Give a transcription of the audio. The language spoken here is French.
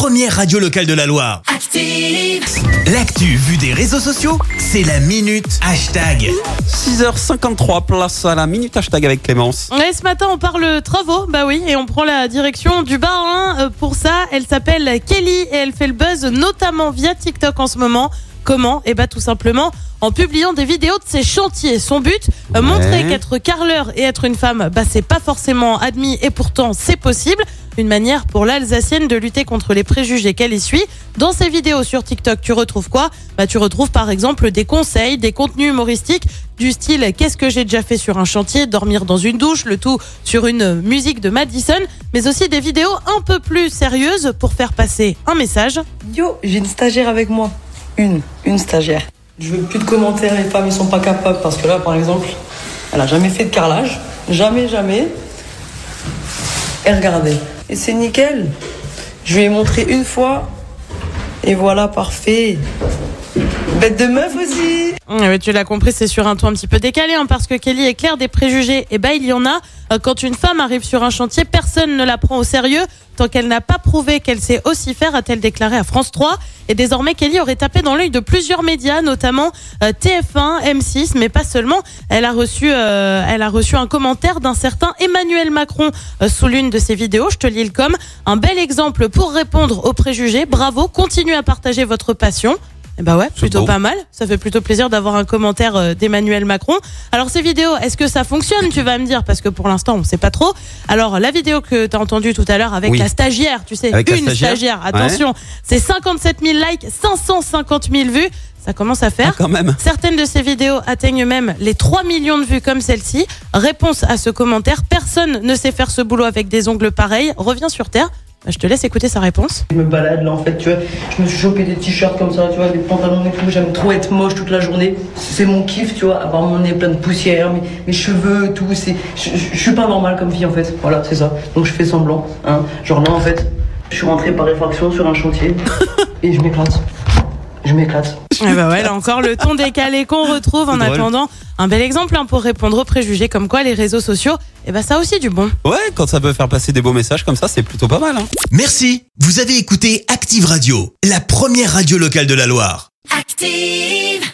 première radio locale de la Loire. Active. L'actu vue des réseaux sociaux, c'est la minute hashtag. 6h53, place à la minute hashtag avec Clémence. Ouais, ce matin, on parle travaux, bah oui, et on prend la direction du Bas-Rhin. Euh, Pour ça, elle s'appelle Kelly et elle fait le buzz notamment via TikTok en ce moment. Comment? Eh bah tout simplement en publiant des vidéos de ses chantiers. Son but, euh, Ouais. montrer qu'être carreleur et être une femme, bah c'est pas forcément admis et pourtant c'est possible. Une manière pour l'Alsacienne de lutter contre les préjugés qu'elle essuie. Dans ses vidéos sur TikTok, tu retrouves quoi? Bah tu retrouves par exemple des conseils, des contenus humoristiques du style qu'est-ce que j'ai déjà fait sur un chantier, dormir dans une douche, le tout sur une musique de Madison, mais aussi des vidéos un peu plus sérieuses pour faire passer un message. Yo, j'ai une stagiaire avec moi. Une, une stagiaire. Je veux plus de commentaires, les femmes, ils sont pas capables. Parce que là, par exemple, elle a jamais fait de carrelage. Jamais, jamais. Et regardez. Et c'est nickel. Je lui ai montré une fois. Et voilà, parfait. Bête de meuf aussi. Ouais, tu l'as compris, c'est sur un ton un petit peu décalé, hein, parce que Kelly est claire des préjugés. Et ben il y en a. Euh, Quand une femme arrive sur un chantier, personne ne la prend au sérieux tant qu'elle n'a pas prouvé qu'elle sait aussi faire, a-t-elle déclaré à France 3. Et désormais, Kelly aurait tapé dans l'œil de plusieurs médias, notamment euh, TF1, M6, mais pas seulement. Elle a reçu, euh, elle a reçu un commentaire d'un certain Emmanuel Macron sous l'une de ses vidéos. Je te lis le com. Un bel exemple pour répondre aux préjugés. Bravo, continuez à partager votre passion. Ben ouais, plutôt beau. pas mal. Ça fait plutôt plaisir d'avoir un commentaire euh, d'Emmanuel Macron. Alors ces vidéos, est-ce que ça fonctionne Tu vas me dire? Parce que pour l'instant on sait pas trop. Alors la vidéo que tu as entendue tout à l'heure avec Oui. la stagiaire, tu sais, Avec une stagiaire. stagiaire, attention, c'est 57 000 likes, 550 000 vues. Ça commence à Ah, faire. quand même. Certaines de ces vidéos atteignent même les 3 millions de vues comme celle-ci. Réponse à ce commentaire, personne ne sait faire ce boulot avec des ongles pareils. Reviens sur Terre. Bah, je te laisse écouter sa réponse. Je me balade là en fait, tu vois. Je me suis chopé des t-shirts comme ça, tu vois, des pantalons et tout. J'aime trop être moche toute la journée. C'est mon kiff, tu vois, avoir mon nez plein de poussière, mes, mes cheveux, tout. C'est, je, je- je suis pas normale comme fille en fait. Voilà, c'est ça. Donc je fais semblant. Hein. Genre là en fait, je suis rentrée par réfraction sur un chantier et je m'éclate. Je m'éclate. Eh bah ouais, là encore le ton décalé qu'on retrouve en drôle. attendant. Un bel exemple hein, pour répondre aux préjugés comme quoi les réseaux sociaux, eh ben ça a aussi du bon. Ouais, quand ça peut faire passer des beaux messages comme ça, c'est plutôt pas mal. Hein. Merci, vous avez écouté Active Radio, la première radio locale de la Loire. Active.